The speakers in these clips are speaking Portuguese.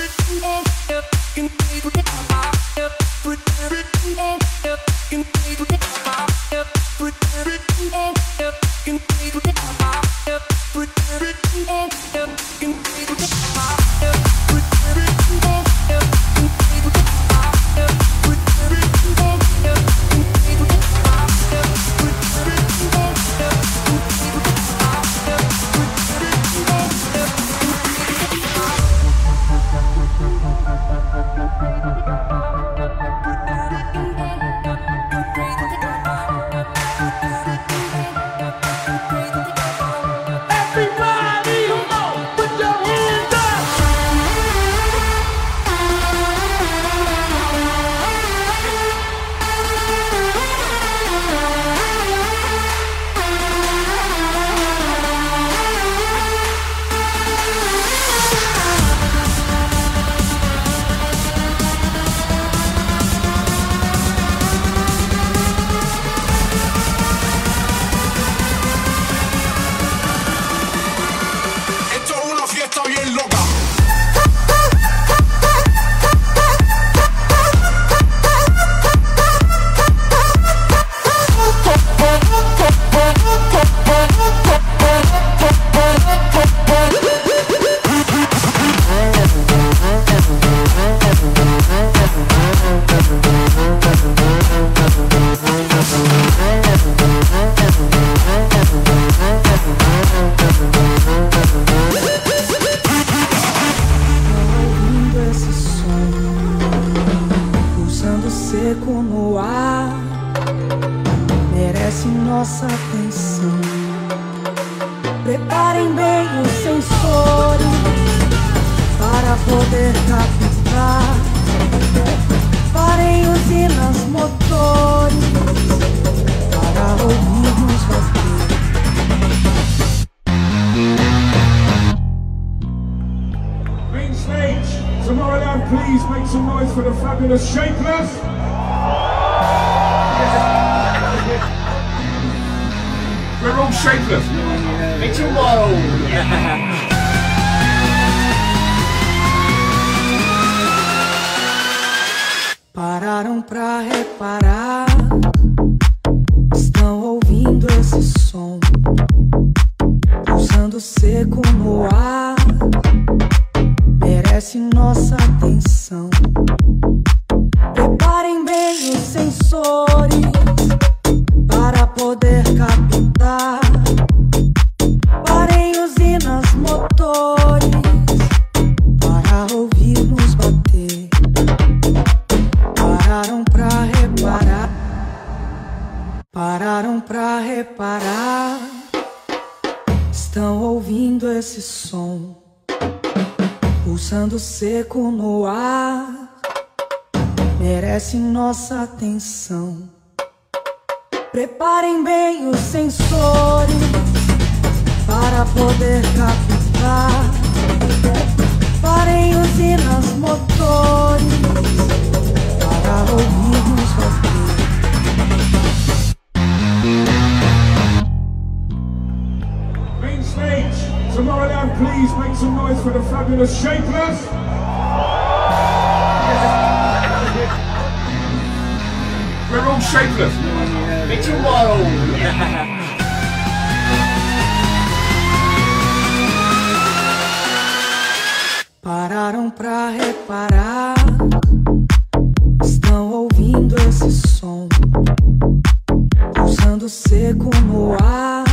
Every day, can be make some noise for the fabulous Shapeless. We're all shapeless. Mitchell Wild. Pararam pra reparar. Estão ouvindo esse som. Pulsando seco no ar merece nossa atenção. Preparem bem os sensores para poder captar. Parem usinas motores para ouvirmos bater. Pararam pra reparar. Pararam pra reparar. Estão ouvindo esse som. Pulsando seco no ar, merece nossa atenção. Preparem bem os sensores para poder captar. Parem usinas motores para ouvir Please make some noise for the fabulous Shapeless. We're all shapeless. Me Wild. Pararam pra reparar. Estão ouvindo esse som. Pulsando seco no ar.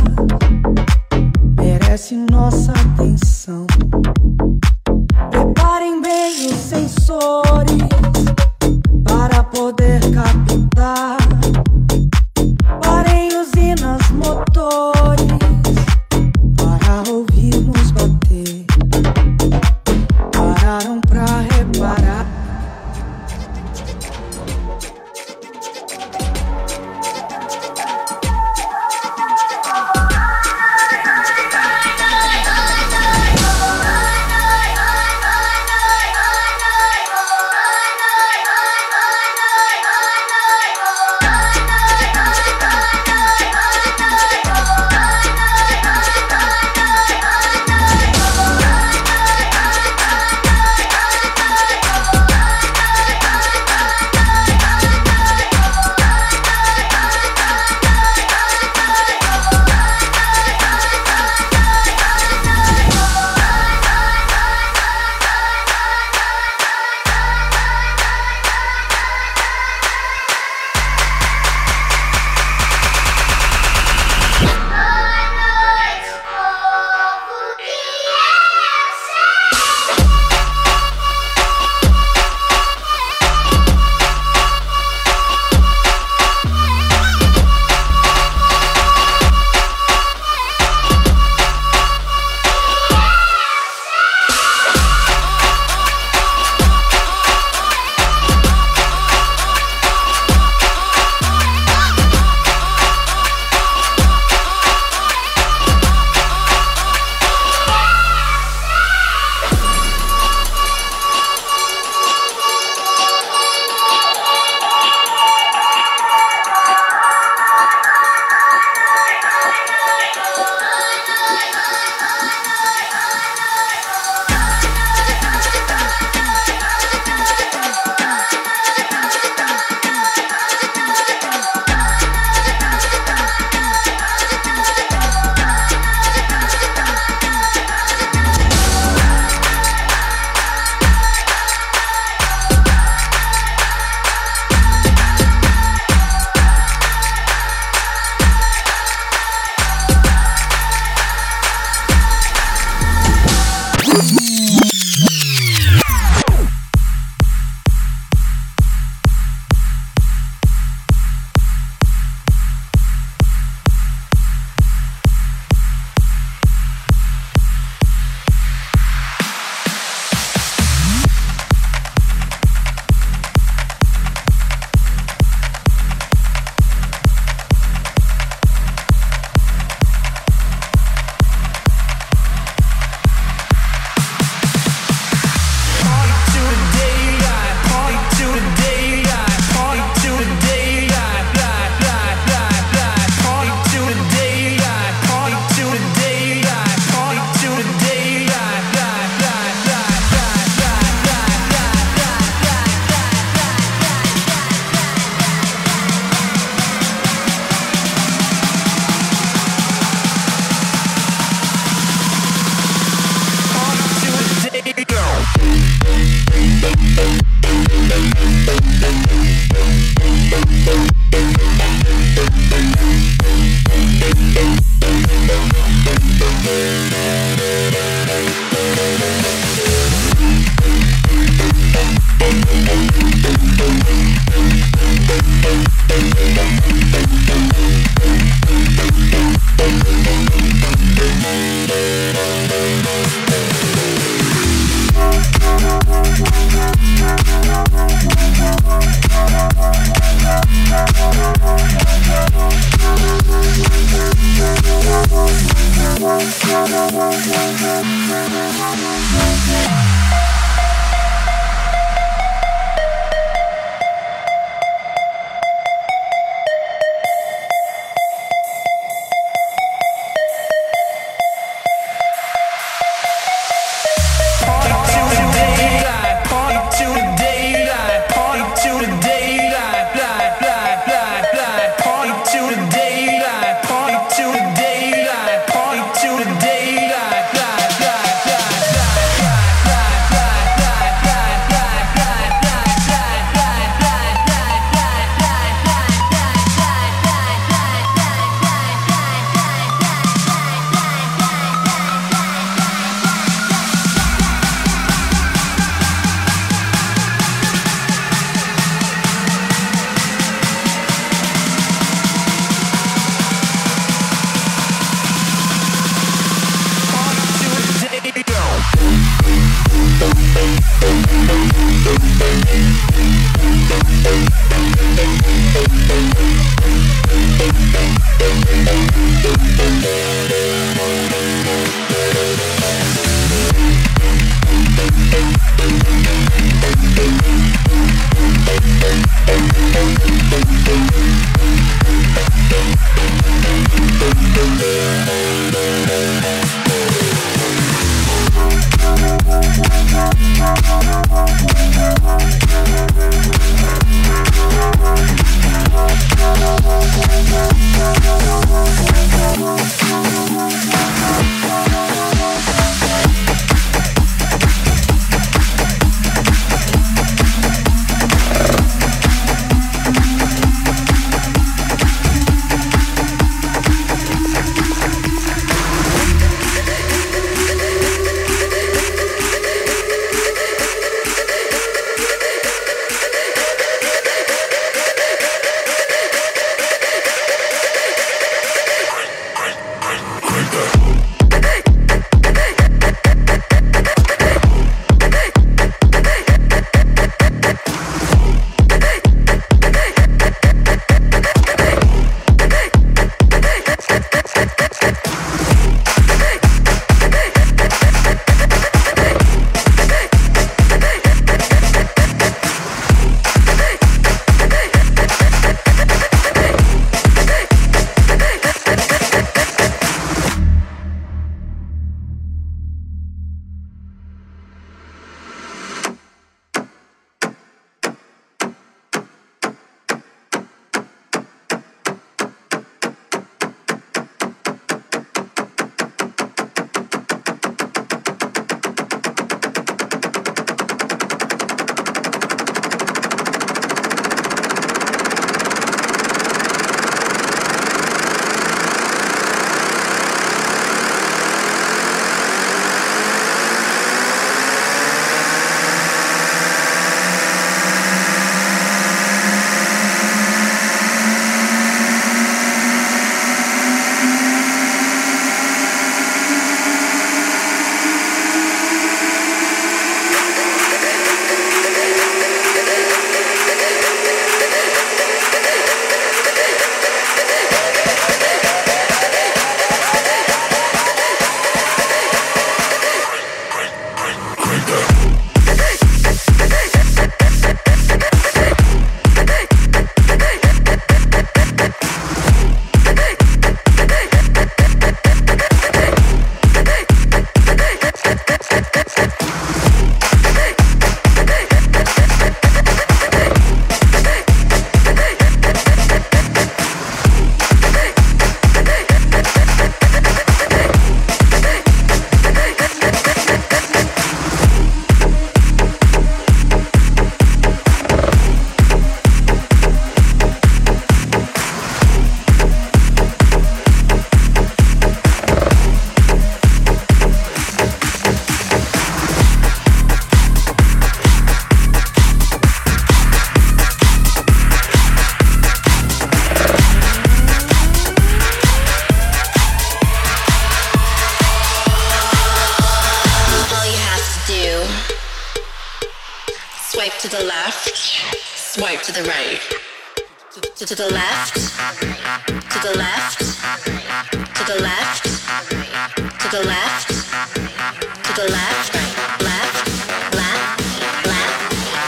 the left, to the left, to the left, to the left, left, left, left,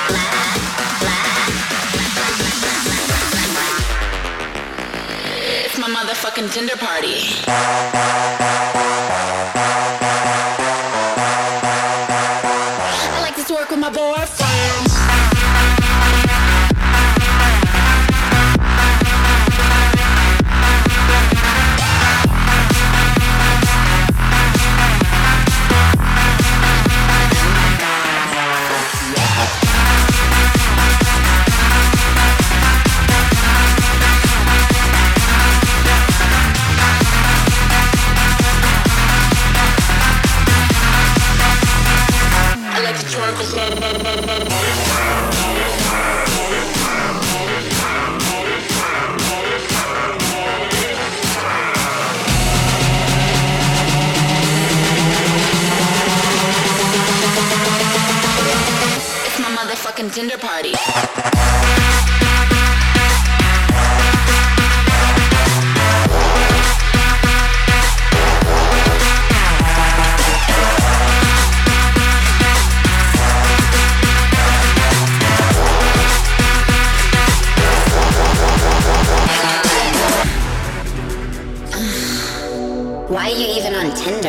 left, left. It's my motherfucking Tinder party. fucking Tinder party. Why are you even on Tinder?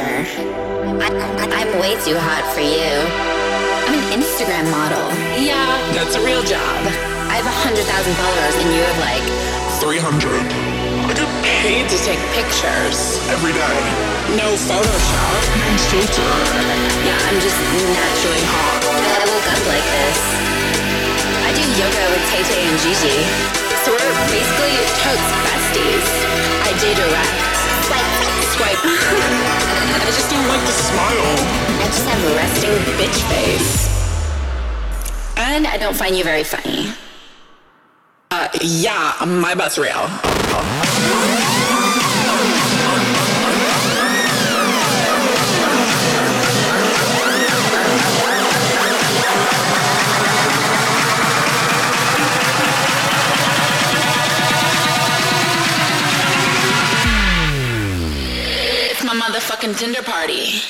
I, am way too hot for you. I'm an Instagram model. Yeah, that's a real job. I have 100,000 followers and you have like 300. I get paid to take pictures. Every day. No Photoshop. No filter. Yeah, I'm just naturally hot. I woke up like this. I do yoga with Tay Tay and Gigi. So we're basically totes besties. I do direct swipe, swipe. I just don't like to smile. I just have a resting bitch face. And I don't find you very funny. Uh, yeah, my butt's real. fucking Tinder party.